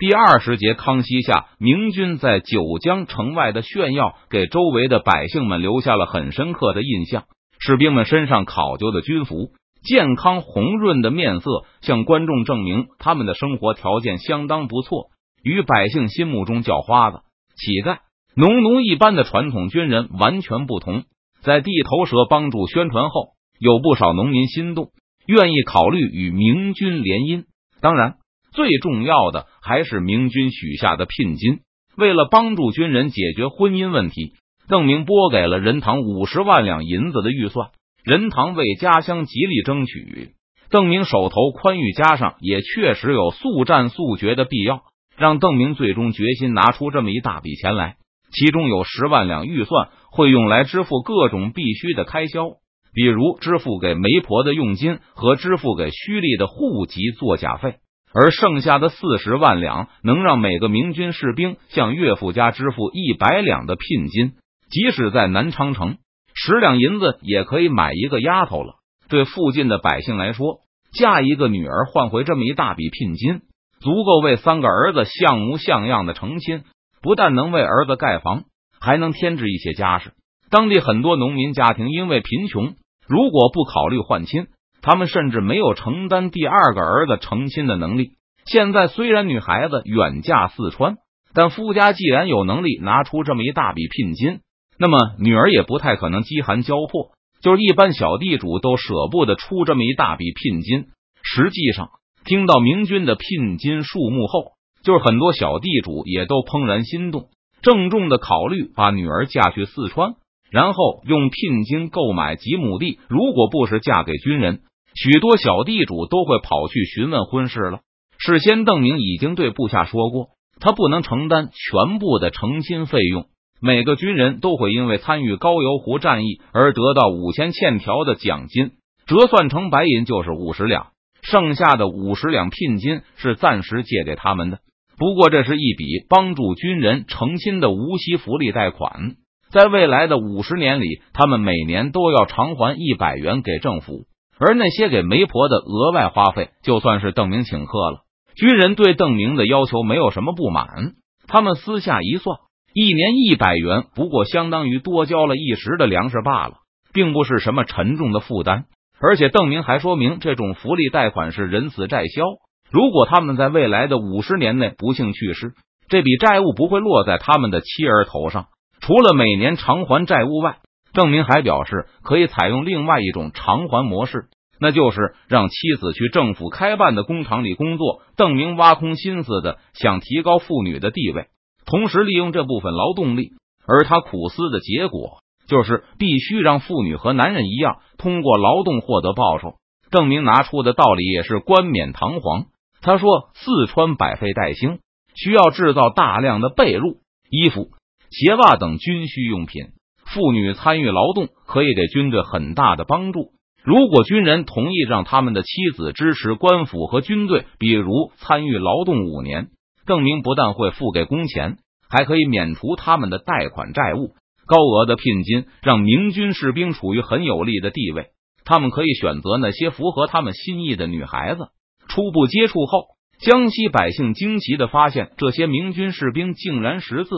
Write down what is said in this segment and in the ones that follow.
第二十节，康熙下，明军在九江城外的炫耀，给周围的百姓们留下了很深刻的印象。士兵们身上考究的军服，健康红润的面色，向观众证明他们的生活条件相当不错。与百姓心目中叫花子、乞丐、农奴一般的传统军人完全不同。在地头蛇帮助宣传后，有不少农民心动，愿意考虑与明军联姻。当然，最重要的还是明军许下的聘金。为了帮助军人解决婚姻问题，邓明拨给了任堂五十万两银子的预算。任堂为家乡极力争取，邓明手头宽裕，加上也确实有速战速决的必要。让邓明最终决心拿出这么一大笔钱来，其中有十万两预算会用来支付各种必须的开销，比如支付给媒婆的佣金和支付给胥吏的户籍作假费，而剩下的四十万两能让每个明军士兵向岳父家支付一百两的聘金，即使在南昌城，十两银子也可以买一个丫头了。对附近的百姓来说，嫁一个女儿换回这么一大笔聘金。足够为三个儿子像模像样的成亲，不但能为儿子盖房，还能添置一些家事。当地很多农民家庭因为贫穷，如果不考虑换亲，他们甚至没有承担第二个儿子成亲的能力。现在虽然女孩子远嫁四川，但夫家既然有能力拿出这么一大笔聘金，那么女儿也不太可能饥寒交迫。就是一般小地主都舍不得出这么一大笔聘金。实际上。听到明军的聘金数目后，就是很多小地主也都怦然心动，郑重的考虑把女儿嫁去四川，然后用聘金购买几亩地。如果不是嫁给军人，许多小地主都会跑去询问婚事了。事先，邓明已经对部下说过，他不能承担全部的成亲费用。每个军人都会因为参与高邮湖战役而得到五千欠条的奖金，折算成白银就是五十两。剩下的五十两聘金是暂时借给他们的，不过这是一笔帮助军人成亲的无息福利贷款，在未来的五十年里，他们每年都要偿还一百元给政府，而那些给媒婆的额外花费，就算是邓明请客了。军人对邓明的要求没有什么不满，他们私下一算，一年一百元，不过相当于多交了一时的粮食罢了，并不是什么沉重的负担。而且邓明还说明，这种福利贷款是人死债消。如果他们在未来的五十年内不幸去世，这笔债务不会落在他们的妻儿头上。除了每年偿还债务外，邓明还表示可以采用另外一种偿还模式，那就是让妻子去政府开办的工厂里工作。邓明挖空心思的想提高妇女的地位，同时利用这部分劳动力，而他苦思的结果。就是必须让妇女和男人一样通过劳动获得报酬。郑明拿出的道理也是冠冕堂皇。他说：“四川百废待兴，需要制造大量的被褥、衣服、鞋袜等军需用品。妇女参与劳动可以给军队很大的帮助。如果军人同意让他们的妻子支持官府和军队，比如参与劳动五年，邓明不但会付给工钱，还可以免除他们的贷款债务。”高额的聘金让明军士兵处于很有利的地位，他们可以选择那些符合他们心意的女孩子。初步接触后，江西百姓惊奇的发现，这些明军士兵竟然识字，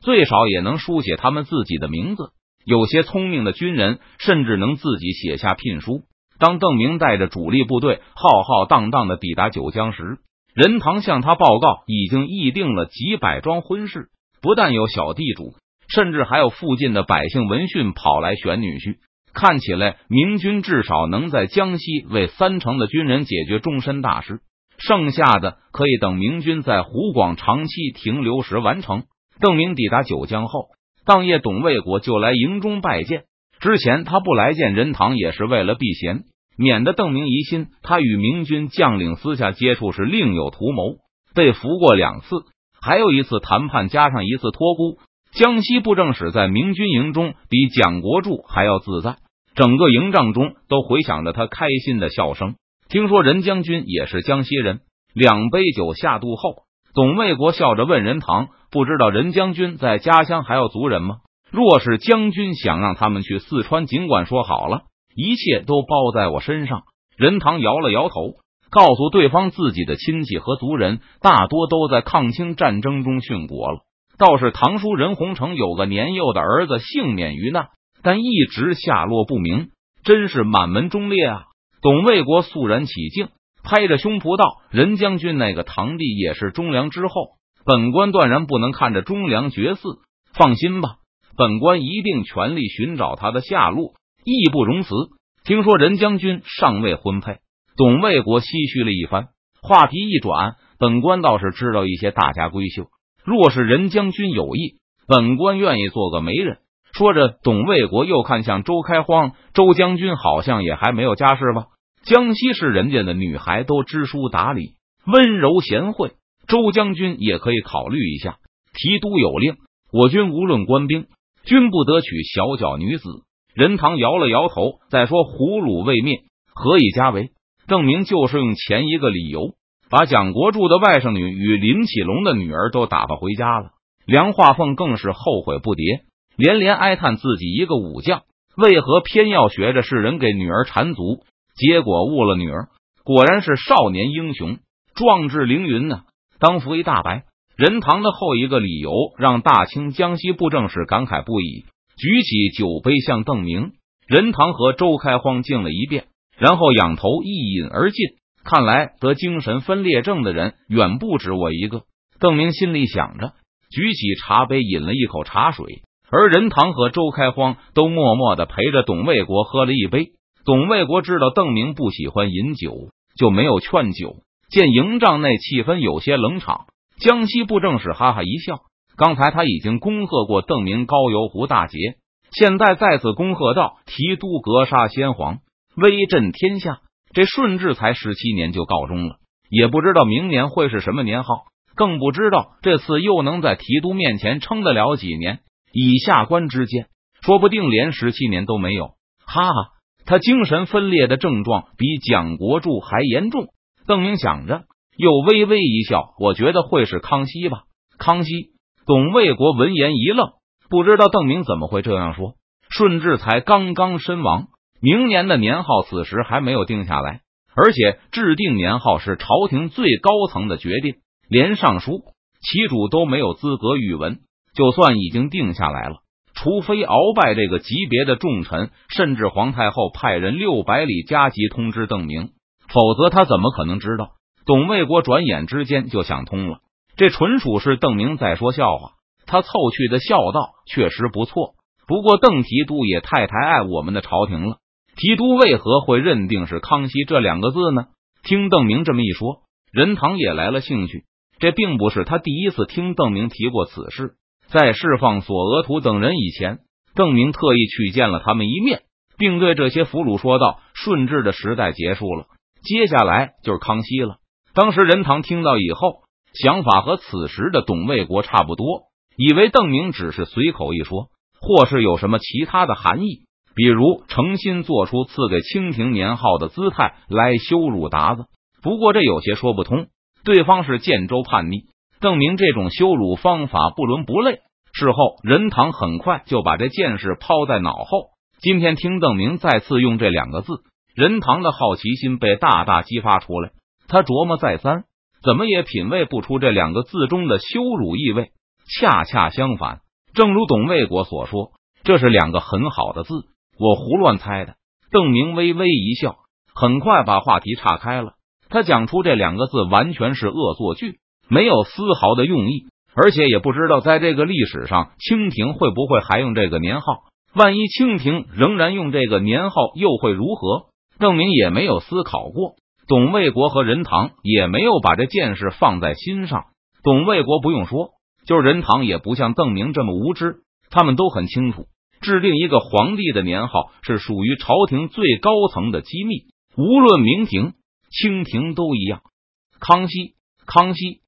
最少也能书写他们自己的名字。有些聪明的军人甚至能自己写下聘书。当邓明带着主力部队浩浩荡荡的抵达九江时，任堂向他报告，已经议定了几百桩婚事，不但有小地主。甚至还有附近的百姓闻讯跑来选女婿，看起来明军至少能在江西为三成的军人解决终身大事，剩下的可以等明军在湖广长期停留时完成。邓明抵达九江后，当夜董卫国就来营中拜见。之前他不来见任堂，也是为了避嫌，免得邓明疑心他与明军将领私下接触时另有图谋。被俘过两次，还有一次谈判，加上一次托孤。江西布政使在明军营中比蒋国柱还要自在，整个营帐中都回响着他开心的笑声。听说任将军也是江西人，两杯酒下肚后，董卫国笑着问任堂：“不知道任将军在家乡还有族人吗？若是将军想让他们去四川，尽管说好了，一切都包在我身上。”任堂摇了摇头，告诉对方自己的亲戚和族人大多都在抗清战争中殉国了。倒是堂叔任洪成有个年幼的儿子幸免于难，但一直下落不明，真是满门忠烈啊！董卫国肃然起敬，拍着胸脯道：“任将军那个堂弟也是忠良之后，本官断然不能看着忠良绝嗣。放心吧，本官一定全力寻找他的下落，义不容辞。听说任将军尚未婚配。”董卫国唏嘘了一番，话题一转，本官倒是知道一些大家闺秀。若是任将军有意，本官愿意做个媒人。说着，董卫国又看向周开荒，周将军好像也还没有家室吧？江西是人家的女孩都知书达理、温柔贤惠，周将军也可以考虑一下。提督有令，我军无论官兵，均不得娶小脚女子。任堂摇了摇头，再说胡虏未灭，何以家为？邓明就是用前一个理由，把蒋国柱的外甥女与林启龙的女儿都打发回家了。梁化凤更是后悔不迭，连连哀叹自己一个武将，为何偏要学着世人给女儿缠足？结果误了女儿，果然是少年英雄，壮志凌云呢。当扶一大白，任堂的后一个理由让大清江西布政使感慨不已，举起酒杯向邓明、任堂和周开荒敬了一遍。然后仰头一饮而尽。看来得精神分裂症的人远不止我一个。邓明心里想着，举起茶杯饮了一口茶水。而任堂和周开荒都默默的陪着董卫国喝了一杯。董卫国知道邓明不喜欢饮酒，就没有劝酒。见营帐内气氛有些冷场，江西布政使哈哈一笑。刚才他已经恭贺过邓明高邮湖大捷，现在再次恭贺道：“提督格杀先皇。”威震天下，这顺治才十七年就告终了，也不知道明年会是什么年号，更不知道这次又能在提督面前撑得了几年。以下官之间，说不定连十七年都没有。哈哈，他精神分裂的症状比蒋国柱还严重。邓明想着，又微微一笑，我觉得会是康熙吧。康熙，董卫国闻言一愣，不知道邓明怎么会这样说。顺治才刚刚身亡。明年的年号此时还没有定下来，而且制定年号是朝廷最高层的决定，连尚书、其主都没有资格御文。就算已经定下来了，除非鳌拜这个级别的重臣，甚至皇太后派人六百里加急通知邓明，否则他怎么可能知道？董卫国转眼之间就想通了，这纯属是邓明在说笑话。他凑趣的笑道：“确实不错，不过邓提督也太抬爱我们的朝廷了。”提督为何会认定是康熙这两个字呢？听邓明这么一说，任堂也来了兴趣。这并不是他第一次听邓明提过此事，在释放索额图等人以前，邓明特意去见了他们一面，并对这些俘虏说道：“顺治的时代结束了，接下来就是康熙了。”当时任堂听到以后，想法和此时的董卫国差不多，以为邓明只是随口一说，或是有什么其他的含义。比如诚心做出赐给清廷年号的姿态来羞辱鞑子，不过这有些说不通。对方是建州叛逆，邓明这种羞辱方法不伦不类。事后任堂很快就把这件事抛在脑后。今天听邓明再次用这两个字，任堂的好奇心被大大激发出来。他琢磨再三，怎么也品味不出这两个字中的羞辱意味。恰恰相反，正如董卫国所说，这是两个很好的字。我胡乱猜的。邓明微微一笑，很快把话题岔开了。他讲出这两个字完全是恶作剧，没有丝毫的用意，而且也不知道在这个历史上，清廷会不会还用这个年号。万一清廷仍然用这个年号，又会如何？邓明也没有思考过。董卫国和任堂也没有把这件事放在心上。董卫国不用说，就是任堂也不像邓明这么无知，他们都很清楚。制定一个皇帝的年号是属于朝廷最高层的机密，无论明廷、清廷都一样。康熙，康熙，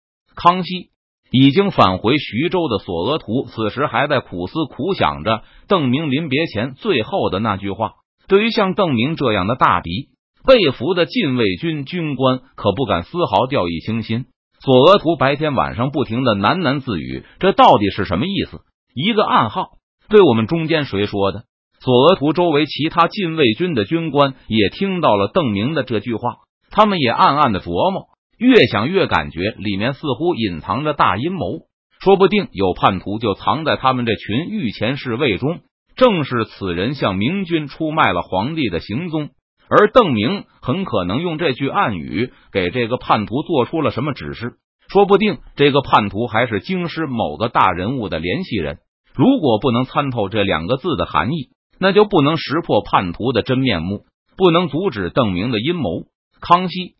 康熙！已经返回徐州的索额图，此时还在苦思苦想着邓明临别前最后的那句话。对于像邓明这样的大敌，被俘的禁卫军军官可不敢丝毫掉以轻心。索额图白天晚上不停的喃喃自语，这到底是什么意思？一个暗号。对我们中间谁说的？索额图周围其他禁卫军的军官也听到了邓明的这句话，他们也暗暗的琢磨，越想越感觉里面似乎隐藏着大阴谋，说不定有叛徒就藏在他们这群御前侍卫中。正是此人向明军出卖了皇帝的行踪，而邓明很可能用这句暗语给这个叛徒做出了什么指示。说不定这个叛徒还是京师某个大人物的联系人。如果不能参透这两个字的含义，那就不能识破叛徒的真面目，不能阻止邓明的阴谋。康熙、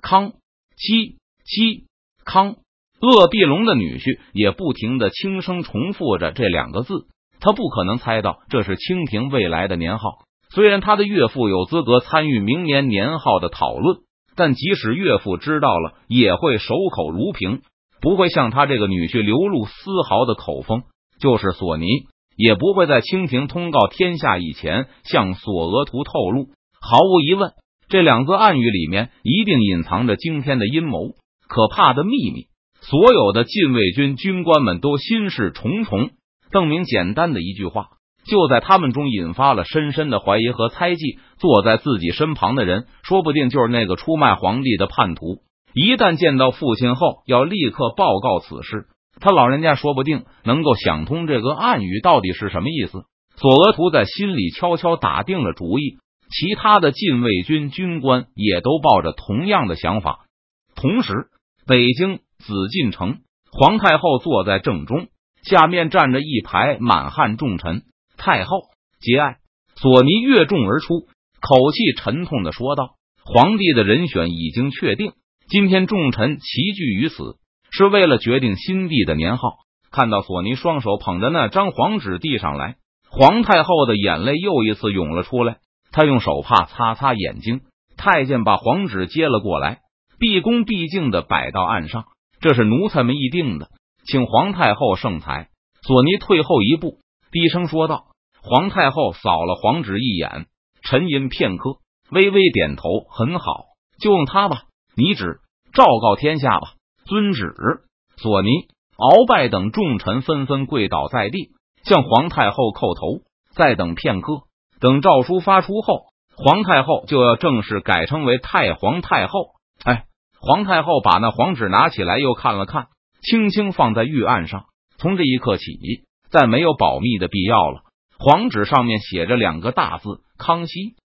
康七七、康，鄂必龙的女婿也不停的轻声重复着这两个字。他不可能猜到这是清廷未来的年号。虽然他的岳父有资格参与明年年号的讨论，但即使岳父知道了，也会守口如瓶，不会向他这个女婿流露丝毫的口风。就是索尼，也不会在清廷通告天下以前向索额图透露。毫无疑问，这两个暗语里面一定隐藏着惊天的阴谋、可怕的秘密。所有的禁卫军军官们都心事重重。邓明简单的一句话，就在他们中引发了深深的怀疑和猜忌。坐在自己身旁的人，说不定就是那个出卖皇帝的叛徒。一旦见到父亲后，要立刻报告此事。他老人家说不定能够想通这个暗语到底是什么意思。索额图在心里悄悄打定了主意，其他的禁卫军军官也都抱着同样的想法。同时，北京紫禁城，皇太后坐在正中。下面站着一排满汉重臣，太后节哀。索尼越众而出，口气沉痛的说道：“皇帝的人选已经确定，今天众臣齐聚于此，是为了决定新帝的年号。”看到索尼双手捧着那张黄纸递上来，皇太后的眼泪又一次涌了出来。他用手帕擦擦眼睛。太监把黄纸接了过来，毕恭毕敬的摆到案上。这是奴才们议定的。请皇太后圣裁。索尼退后一步，低声说道：“皇太后扫了黄纸一眼，沉吟片刻，微微点头，很好，就用它吧。你旨，昭告天下吧。遵旨。”索尼、鳌拜等重臣纷纷跪倒在地，向皇太后叩头。再等片刻，等诏书发出后，皇太后就要正式改称为太皇太后。哎，皇太后把那黄纸拿起来，又看了看。轻轻放在玉案上，从这一刻起，再没有保密的必要了。黄纸上面写着两个大字：康熙。